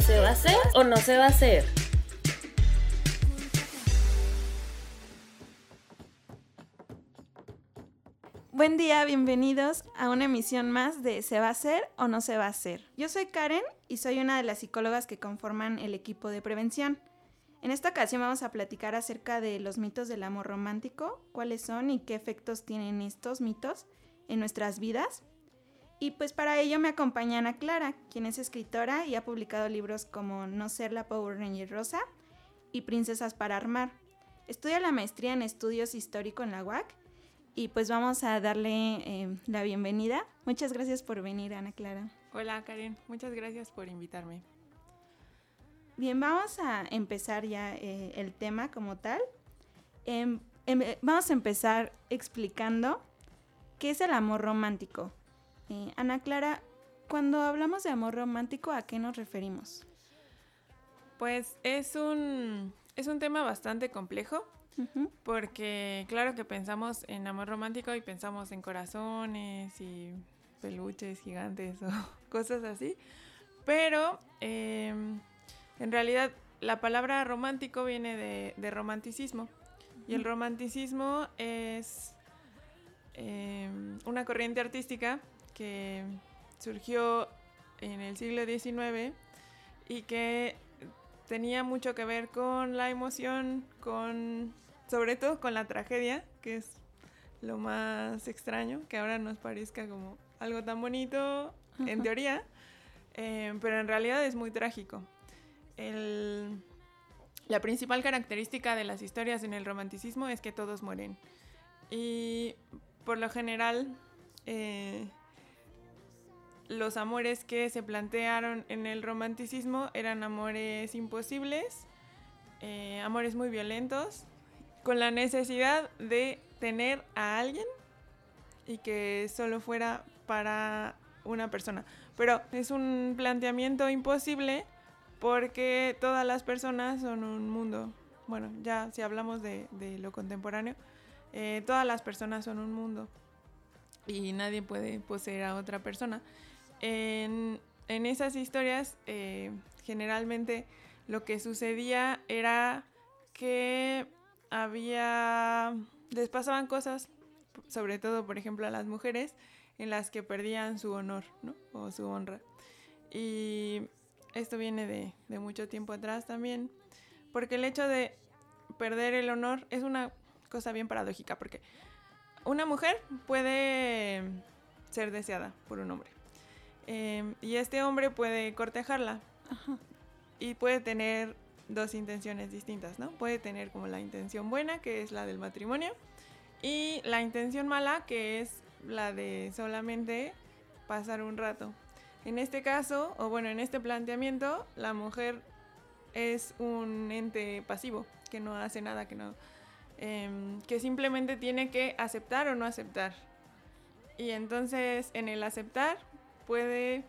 ¿se va a hacer o no se va a hacer? Buen día, bienvenidos a una emisión más de ¿Se va a hacer o no se va a hacer? Yo soy Karen y soy una de las psicólogas que conforman el equipo de prevención. En esta ocasión vamos a platicar acerca de los mitos del amor romántico, cuáles son y qué efectos tienen estos mitos en nuestras vidas. Y pues para ello me acompaña Ana Clara, quien es escritora y ha publicado libros como No ser la Power Ranger Rosa y Princesas para Armar. Estudia la maestría en estudios históricos en la UAC y pues vamos a darle eh, la bienvenida. Muchas gracias por venir, Ana Clara. Hola, Karen. Muchas gracias por invitarme. Bien, vamos a empezar ya eh, el tema como tal. Em, em, vamos a empezar explicando qué es el amor romántico. Eh, Ana Clara, cuando hablamos de amor romántico, ¿a qué nos referimos? Pues es un, es un tema bastante complejo porque claro que pensamos en amor romántico y pensamos en corazones y peluches gigantes o cosas así, pero em, en realidad la palabra romántico viene de, romanticismo y el romanticismo es em, una corriente artística que surgió en el siglo XIX y que tenía mucho que ver con la emoción, con sobre todo con la tragedia, que es lo más extraño, que ahora nos parezca como algo tan bonito en teoría, eh, pero en realidad es muy trágico. la principal característica de las historias en el romanticismo es que todos mueren. Y por lo general, eh, los amores que se plantearon en el romanticismo eran amores imposibles, eh, amores muy violentos, con la necesidad de tener a alguien y que solo fuera para una persona. Pero es un planteamiento imposible porque todas las personas son un mundo. Bueno, ya si hablamos de, lo contemporáneo, eh, todas las personas son un mundo y nadie puede poseer a otra persona. En, esas historias, eh, generalmente lo que sucedía era que había, les pasaban cosas, sobre todo, por ejemplo, a las mujeres, en las que perdían su honor, ¿no? O su honra. Y esto viene de, de mucho tiempo atrás también, porque el hecho de perder el honor es una cosa bien paradójica, porque una mujer puede ser deseada por un hombre. Em, y este hombre puede cortejarla. Y puede tener dos intenciones distintas, ¿no? Puede tener como la intención buena, que es la del matrimonio, y la intención mala, que es la de solamente pasar un rato. En este caso, o bueno, en este planteamiento, la mujer es un ente pasivo, que no hace nada, que no... Em, que simplemente tiene que aceptar o no aceptar. Y entonces en el aceptar puede,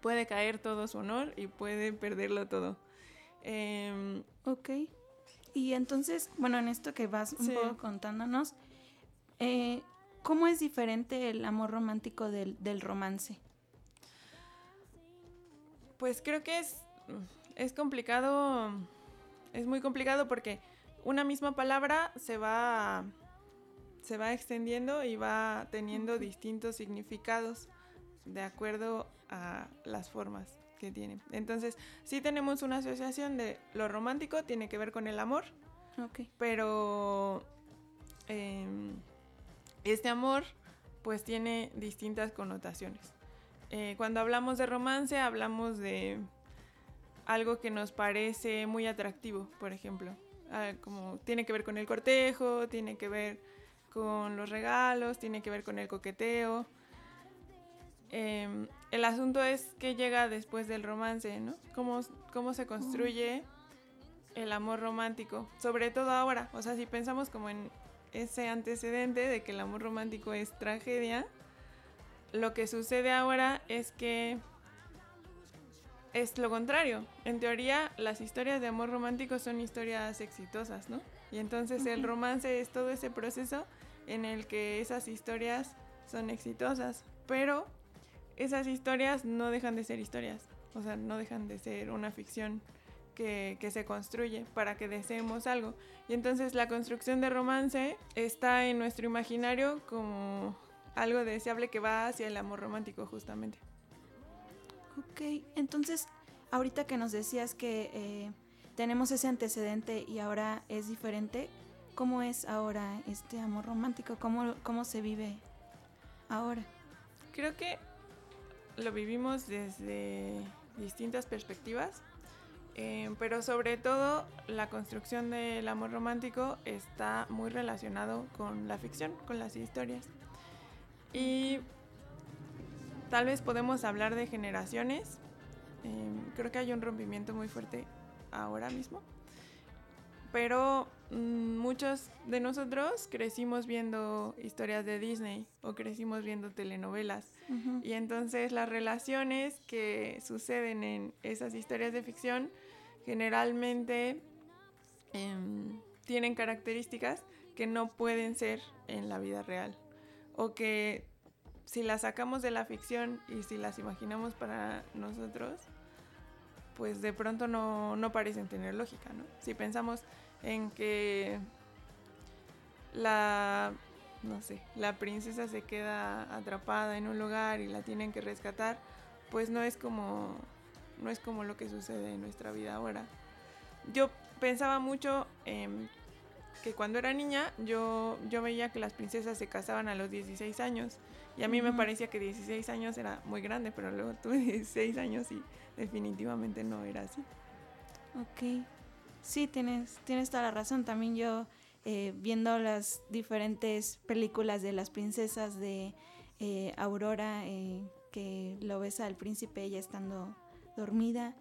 puede caer todo su honor y puede perderlo todo. Em, ok. Y entonces, bueno, en esto que vas un poco contándonos, eh, ¿cómo es diferente el amor romántico del, romance? Pues creo que es, es complicado, es muy complicado porque una misma palabra se va, se va extendiendo y va teniendo distintos significados de acuerdo a las formas que tiene. Entonces, sí tenemos una asociación de lo romántico, tiene que ver con el amor, pero em, este amor pues tiene distintas connotaciones. Eh, cuando hablamos de romance, hablamos de algo que nos parece muy atractivo, por ejemplo. Ah, como tiene que ver con el cortejo, tiene que ver con los regalos, tiene que ver con el coqueteo. Em, el asunto es qué llega después del romance, ¿no? Cómo, cómo se construye el amor romántico, sobre todo ahora. O sea, si pensamos como en ese antecedente de que el amor romántico es tragedia, lo que sucede ahora es que es lo contrario. En teoría, las historias de amor romántico son historias exitosas, ¿no? Y entonces el romance es todo ese proceso en el que esas historias son exitosas, pero esas historias no dejan de ser historias. O sea, no dejan de ser una ficción que, que, se construye para que deseemos algo. Y entonces la construcción de romance está en nuestro imaginario como algo deseable que va hacia el amor romántico justamente. Ok, entonces ahorita que nos decías que eh, tenemos ese antecedente y ahora es diferente, ¿cómo es ahora este amor romántico? ¿Cómo, cómo se vive ahora? Creo que lo vivimos desde distintas perspectivas, eh, pero sobre todo la construcción del amor romántico está muy relacionado con la ficción, con las historias. Y tal vez podemos hablar de generaciones. Eh, creo que hay un rompimiento muy fuerte ahora mismo. Pero mm, muchos de nosotros crecimos viendo historias de Disney o crecimos viendo telenovelas. Y entonces las relaciones que suceden en esas historias de ficción generalmente em, tienen características que no pueden ser en la vida real. O que si las sacamos de la ficción y si las imaginamos para nosotros, pues de pronto no, no parecen tener lógica, ¿no? Si pensamos en que la, no sé, la princesa se queda atrapada en un lugar y la tienen que rescatar, pues no es como, no es como lo que sucede en nuestra vida ahora. Yo pensaba mucho en que cuando era niña yo, yo veía que las princesas se casaban a los 16 años y a mí me parecía que 16 años era muy grande, pero luego tuve 16 años y definitivamente no era así. Ok, sí, tienes, tienes toda la razón. También yo, eh, viendo las diferentes películas de las princesas de eh, Aurora, eh, que lo ves al príncipe ella estando dormida.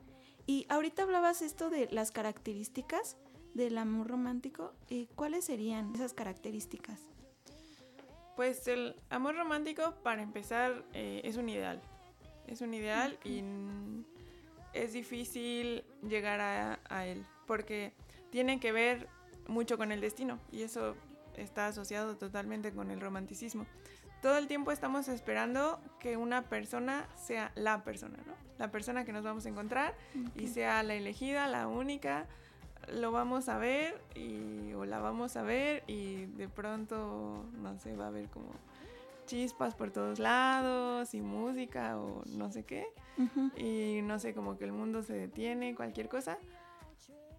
Y ahorita hablabas esto de las características del amor romántico. ¿Cuáles serían esas características? Pues el amor romántico, para empezar, es un ideal. Es un ideal y es difícil llegar a, él, porque tiene que ver mucho con el destino y eso está asociado totalmente con el romanticismo. Todo el tiempo estamos esperando que una persona sea la persona, ¿no? La persona que nos vamos a encontrar y sea la elegida, la única. Lo vamos a ver y, o la vamos a ver y de pronto, no sé, va a haber como chispas por todos lados y música o no sé qué. Y no sé, como que el mundo se detiene, cualquier cosa.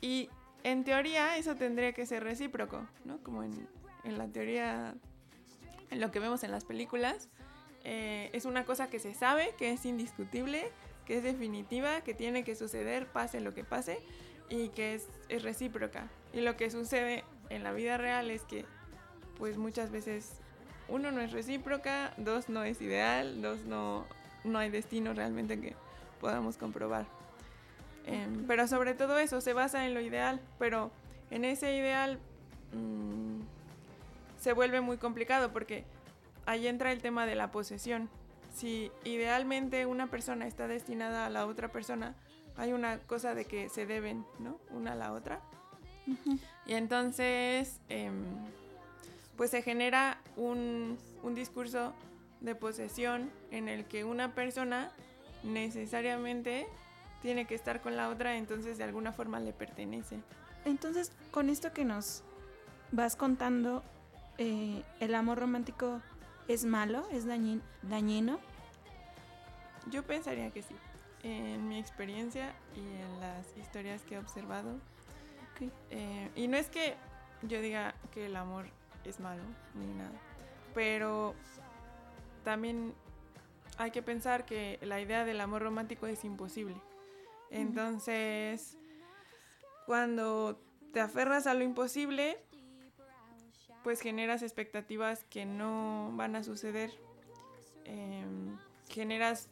Y en teoría eso tendría que ser recíproco, ¿no? Como en, en la teoría, en lo que vemos en las películas. Eh, es una cosa que se sabe, que es indiscutible, que es definitiva, que tiene que suceder, pase lo que pase, y que es, es recíproca. Y lo que sucede en la vida real es que, pues muchas veces uno no es recíproca, dos no es ideal, dos no, no hay destino realmente que podamos comprobar. Em, pero sobre todo eso se basa en lo ideal, pero en ese ideal mm, se vuelve muy complicado porque ahí entra el tema de la posesión. Si idealmente una persona está destinada a la otra persona, hay una cosa de que se deben, ¿no? Una a la otra. Y entonces, em, pues se genera un, discurso de posesión en el que una persona necesariamente tiene que estar con la otra, entonces de alguna forma le pertenece. Entonces, con esto que nos vas contando, eh, ¿el amor romántico es malo? ¿Es dañino? Yo pensaría que sí. En mi experiencia y en las historias que he observado. Eh, y no es que yo diga que el amor es malo ni nada. Pero también hay que pensar que la idea del amor romántico es imposible. Entonces, cuando te aferras a lo imposible, pues generas expectativas que no van a suceder. Em, generas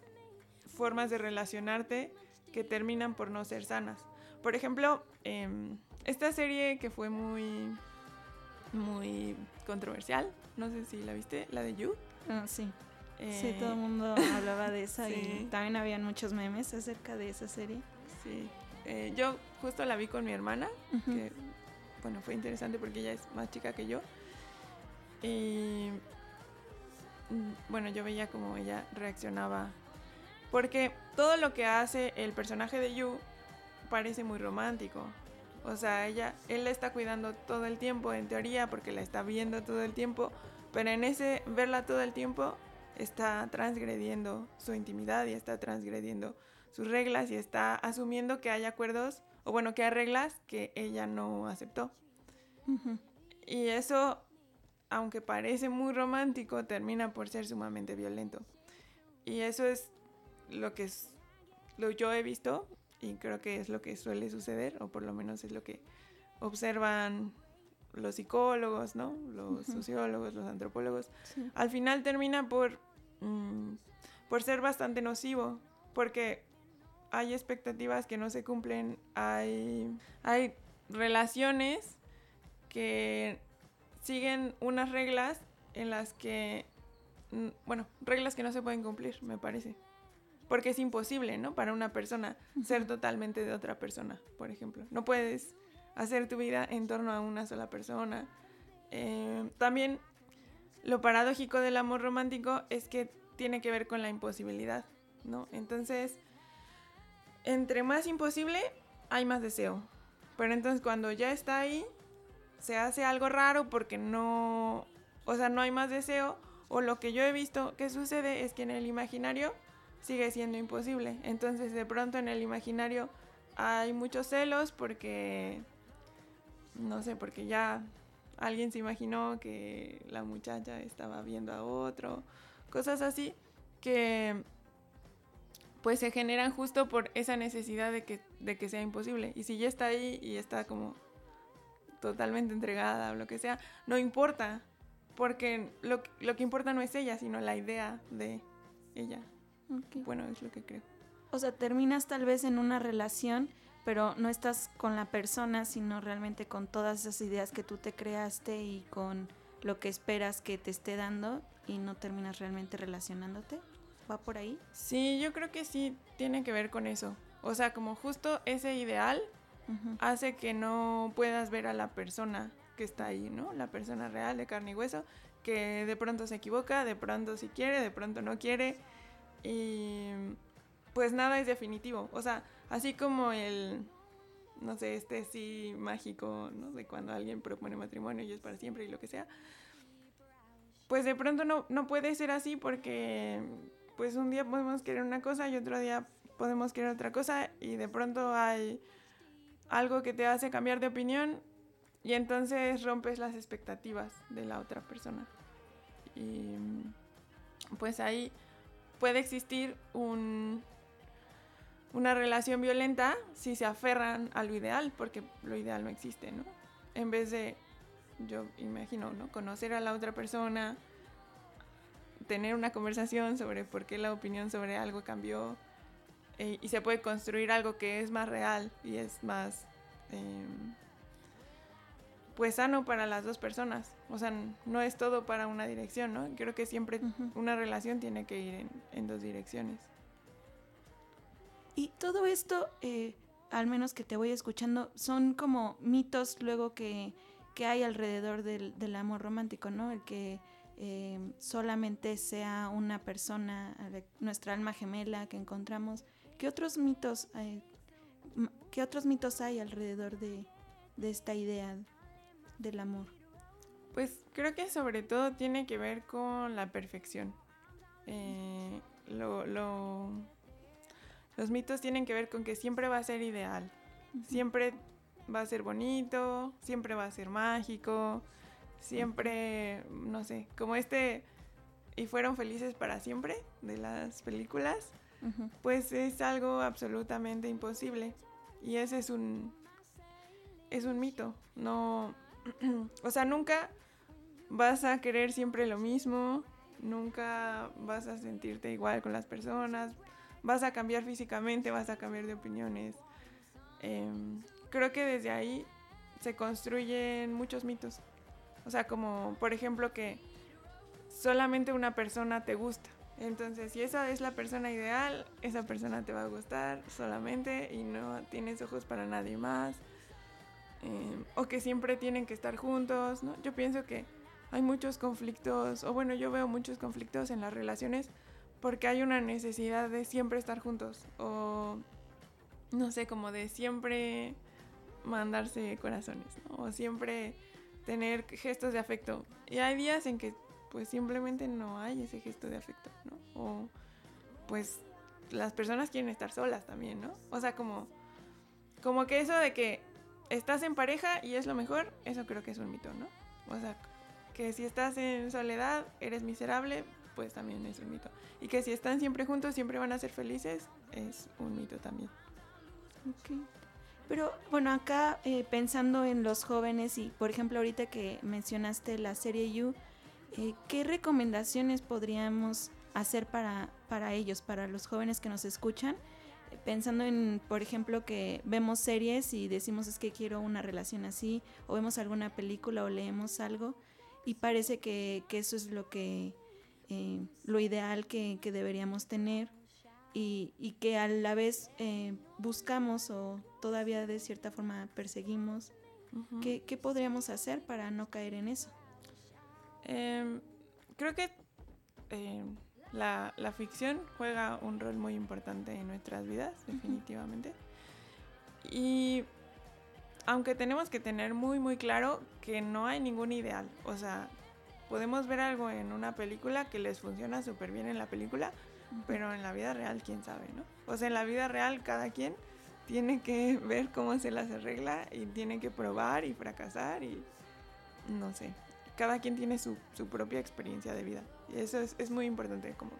formas de relacionarte que terminan por no ser sanas. Por ejemplo, em, esta serie que fue muy muy controversial. No sé si la viste, la de You. Ah, sí. Sí, todo el mundo hablaba de esa y también habían muchos memes acerca de esa serie. Sí. Eh, yo justo la vi con mi hermana, que bueno, fue interesante porque ella es más chica que yo. Y mm, bueno, yo veía como ella reaccionaba Porque todo lo que hace el personaje de Yu parece muy romántico. O sea, ella, él la está cuidando todo el tiempo, en teoría, porque la está viendo todo el tiempo. Pero en ese verla todo el tiempo, está transgrediendo su intimidad y está transgrediendo sus reglas y está asumiendo que hay acuerdos, o bueno, que hay reglas que ella no aceptó. Y eso, aunque parece muy romántico, termina por ser sumamente violento. Y eso es lo que es, lo yo he visto y creo que es lo que suele suceder, o por lo menos es lo que observan los psicólogos, ¿no? Los sociólogos, los antropólogos. Al final termina por, mm, por ser bastante nocivo, porque hay expectativas que no se cumplen, hay, hay relaciones que siguen unas reglas en las que, mm, bueno, reglas que no se pueden cumplir, me parece porque es imposible, ¿no? Para una persona ser totalmente de otra persona, por ejemplo. No puedes hacer tu vida en torno a una sola persona. Eh, también lo paradójico del amor romántico es que tiene que ver con la imposibilidad, ¿no? Entonces, entre más imposible, hay más deseo. Pero entonces cuando ya está ahí, se hace algo raro porque no, o sea, no hay más deseo. O lo que yo he visto que sucede es que en el imaginario sigue siendo imposible. Entonces de pronto en el imaginario hay muchos celos porque, no sé, porque ya alguien se imaginó que la muchacha estaba viendo a otro, cosas así que pues se generan justo por esa necesidad de que, de que sea imposible. Y si ya está ahí y está como totalmente entregada o lo que sea, no importa, porque lo, lo que importa no es ella, sino la idea de ella. Bueno, es lo que creo. O sea, terminas tal vez en una relación, pero no estás con la persona, sino realmente con todas esas ideas que tú te creaste y con lo que esperas que te esté dando y no terminas realmente relacionándote. ¿Va por ahí? Sí, yo creo que sí tiene que ver con eso. O sea, como justo ese ideal hace que no puedas ver a la persona que está ahí, ¿no? La persona real de carne y hueso, que de pronto se equivoca, de pronto sí quiere, de pronto no quiere y pues nada es definitivo. O sea, así como el, no sé, este sí mágico, no sé, cuando alguien propone matrimonio y es para siempre y lo que sea. Pues de pronto no, no puede ser así porque pues un día podemos querer una cosa y otro día podemos querer otra cosa y de pronto hay algo que te hace cambiar de opinión y entonces rompes las expectativas de la otra persona. Y pues ahí puede existir un, una relación violenta si se aferran a lo ideal, porque lo ideal no existe, ¿no? En vez de, yo imagino, ¿no? Conocer a la otra persona, tener una conversación sobre por qué la opinión sobre algo cambió eh, y se puede construir algo que es más real y es más... Em, pues sano para las dos personas. O sea, no es todo para una dirección, ¿no? Creo que siempre una relación tiene que ir en, dos direcciones. Y todo esto, eh, al menos que te voy escuchando, son como mitos luego que, hay alrededor del, amor romántico, ¿no? El que eh, solamente sea una persona, nuestra alma gemela que encontramos. ¿Qué otros mitos, hay, qué otros mitos hay alrededor de, de esta idea? del amor? Pues creo que sobre todo tiene que ver con la perfección. Eh, los mitos tienen que ver con que siempre va a ser ideal, siempre va a ser bonito, siempre va a ser mágico, siempre, no sé, como este y fueron felices para siempre de las películas, pues es algo absolutamente imposible. Y ese es un es un mito. No o sea, nunca vas a querer siempre lo mismo, nunca vas a sentirte igual con las personas, vas a cambiar físicamente, vas a cambiar de opiniones. Em, creo que desde ahí se construyen muchos mitos. O sea, como por ejemplo que solamente una persona te gusta. Entonces, si esa es la persona ideal, esa persona te va a gustar solamente y no tienes ojos para nadie más. Em, o que siempre tienen que estar juntos, Yo pienso que hay muchos conflictos, o bueno, yo veo muchos conflictos en las relaciones porque hay una necesidad de siempre estar juntos o no sé, como de siempre mandarse corazones, ¿no? O siempre tener gestos de afecto. Y hay días en que pues simplemente no hay ese gesto de afecto, ¿no? O pues las personas quieren estar solas también, ¿no? O sea, como como que eso de que estás en pareja y es lo mejor, eso creo que es un mito, ¿no? O sea, que si estás en soledad, eres miserable, pues también es un mito. Y que si están siempre juntos, siempre van a ser felices, es un mito también. Ok. Pero bueno, acá eh, pensando en los jóvenes y por ejemplo ahorita que mencionaste la serie You, eh, ¿qué recomendaciones podríamos hacer para, para ellos, para los jóvenes que nos escuchan? pensando en, por ejemplo, que vemos series y decimos es que quiero una relación así, o vemos alguna película o leemos algo y parece que, que eso es lo que eh, lo ideal que, que deberíamos tener y, y, que a la vez eh, buscamos o todavía de cierta forma perseguimos. Uh -huh. ¿Qué, ¿Qué, podríamos hacer para no caer en eso? Eh, creo que la, la, ficción juega un rol muy importante en nuestras vidas, definitivamente. Uh -huh. Y aunque tenemos que tener muy, muy claro que no hay ningún ideal. O sea, podemos ver algo en una película que les funciona súper bien en la película, pero en la vida real, quién sabe, ¿no? O sea, en la vida real, cada quien tiene que ver cómo se las arregla y tiene que probar y fracasar y no sé cada quien tiene su, su, propia experiencia de vida. Y eso es, es, muy importante, como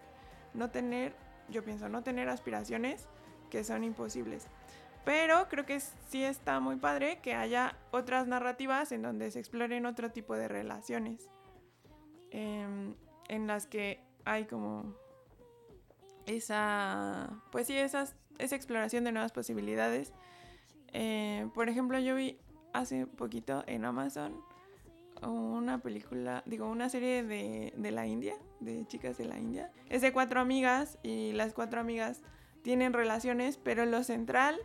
no tener, yo pienso, no tener aspiraciones que son imposibles. Pero creo que sí está muy padre que haya otras narrativas en donde se exploren otro tipo de relaciones. Eh, en las que hay como esa, pues sí, esas, esa exploración de nuevas posibilidades. Eh, por ejemplo, yo vi hace poquito en Amazon una película, digo, una serie de, de, la India, de chicas de la India. Es de cuatro amigas y las cuatro amigas tienen relaciones, pero lo central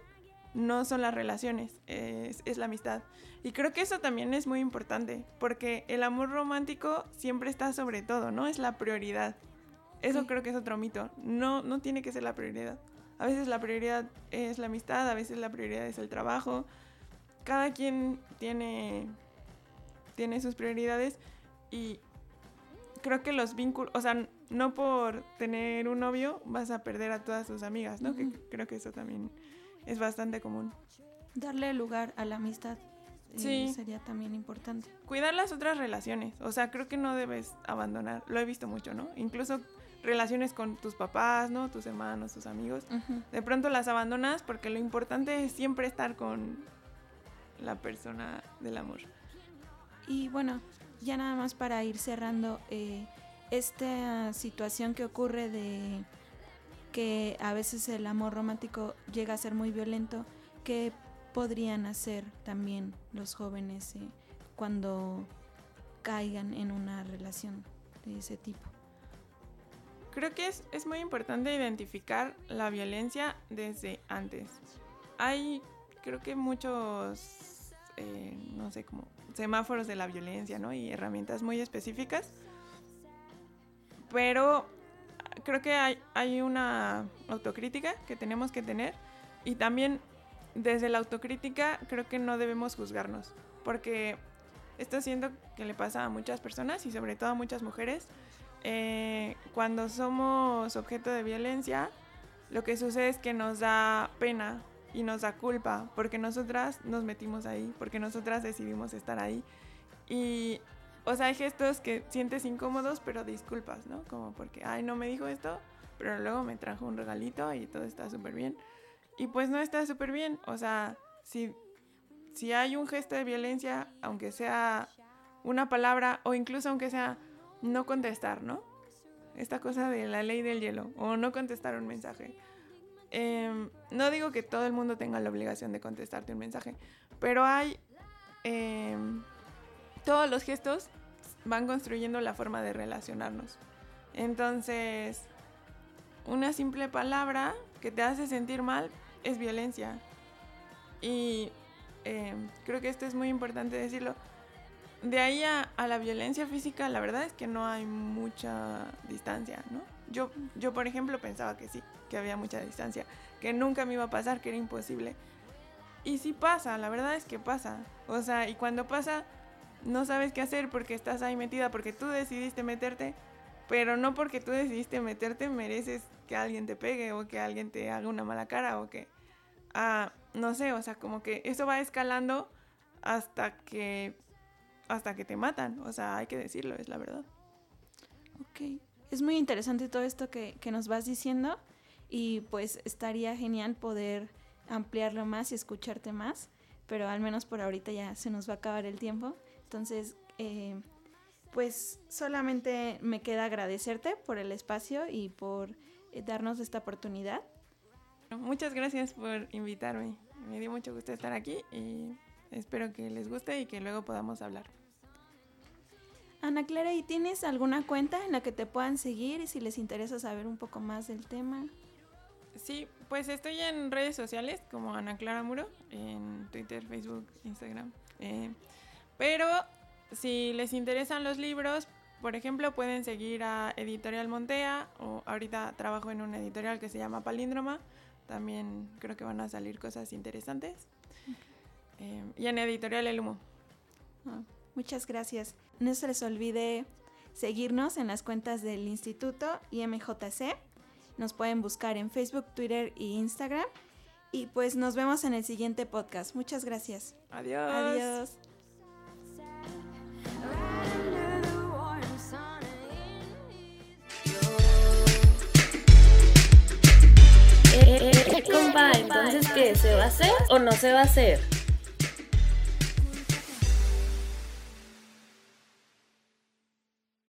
no son las relaciones, es, es, la amistad. Y creo que eso también es muy importante, porque el amor romántico siempre está sobre todo, ¿no? Es la prioridad. Eso sí. creo que es otro mito. No, no tiene que ser la prioridad. A veces la prioridad es la amistad, a veces la prioridad es el trabajo. Cada quien tiene tiene sus prioridades y creo que los vínculos, o sea, no por tener un novio vas a perder a todas tus amigas, ¿no? Uh -huh. Que creo que eso también es bastante común. Darle lugar a la amistad eh, sí. sería también importante. Cuidar las otras relaciones, o sea, creo que no debes abandonar, lo he visto mucho, ¿no? Incluso relaciones con tus papás, ¿no? Tus hermanos, tus amigos. Uh -huh. De pronto las abandonas porque lo importante es siempre estar con la persona del amor. Y bueno, ya nada más para ir cerrando, eh, esta situación que ocurre de que a veces el amor romántico llega a ser muy violento, ¿qué podrían hacer también los jóvenes eh, cuando caigan en una relación de ese tipo? Creo que es, es muy importante identificar la violencia desde antes. Hay, creo que muchos, eh, no sé, como semáforos de la violencia, ¿no? Y herramientas muy específicas. Pero creo que hay, hay una autocrítica que tenemos que tener y también desde la autocrítica creo que no debemos juzgarnos porque esto siento que le pasa a muchas personas y sobre todo a muchas mujeres eh, cuando somos objeto de violencia lo que sucede es que nos da pena y nos da culpa porque nosotras nos metimos ahí, porque nosotras decidimos estar ahí. Y, o sea, hay gestos que sientes incómodos, pero disculpas, ¿no? Como porque, ay, no me dijo esto, pero luego me trajo un regalito y todo está súper bien. Y pues no está súper bien, o sea, si, si hay un gesto de violencia, aunque sea una palabra o incluso aunque sea no contestar, ¿no? Esta cosa de la ley del hielo, o no contestar un mensaje eh, no digo que todo el mundo tenga la obligación de contestarte un mensaje, pero hay... Eh, todos los gestos van construyendo la forma de relacionarnos. Entonces, una simple palabra que te hace sentir mal es violencia. Y eh, creo que esto es muy importante decirlo. de ahí a, a, la violencia física, la verdad es que no hay mucha distancia, ¿no? Yo, yo, por ejemplo, pensaba que sí, que había mucha distancia, que nunca me iba a pasar, que era imposible. Y sí pasa, la verdad es que pasa. O sea, y cuando pasa, no sabes qué hacer porque estás ahí metida, porque tú decidiste meterte, pero no porque tú decidiste meterte mereces que alguien te pegue o que alguien te haga una mala cara o que, ah, no sé, o sea, como que eso va escalando hasta que, hasta que te matan, o sea, hay que decirlo, es la verdad. Ok, es muy interesante todo esto que, que nos vas diciendo y pues estaría genial poder ampliarlo más y escucharte más, pero al menos por ahorita ya se nos va a acabar el tiempo. Entonces, eh, pues solamente me queda agradecerte por el espacio y por eh, darnos esta oportunidad. Muchas gracias por invitarme. Me dio mucho gusto estar aquí y espero que les guste y que luego podamos hablar. Ana Clara, ¿y tienes alguna cuenta en la que te puedan seguir y si les interesa saber un poco más del tema? Sí, pues estoy en redes sociales como Ana Clara Muro, en Twitter, Facebook, Instagram. Eh, pero si les interesan los libros, por ejemplo, pueden seguir a Editorial Montea o ahorita trabajo en una editorial que se llama Palíndroma. También creo que van a salir cosas interesantes. Eh, y en Editorial El Humo. Ah, muchas gracias. No se les olvide seguirnos en las cuentas del Instituto IMJC. Nos pueden buscar en Facebook, Twitter e Instagram. Y pues nos vemos en el siguiente podcast. Muchas gracias. Adiós. Adiós. Compa, entonces, ¿qué? ¿Se va a hacer o no se va a hacer?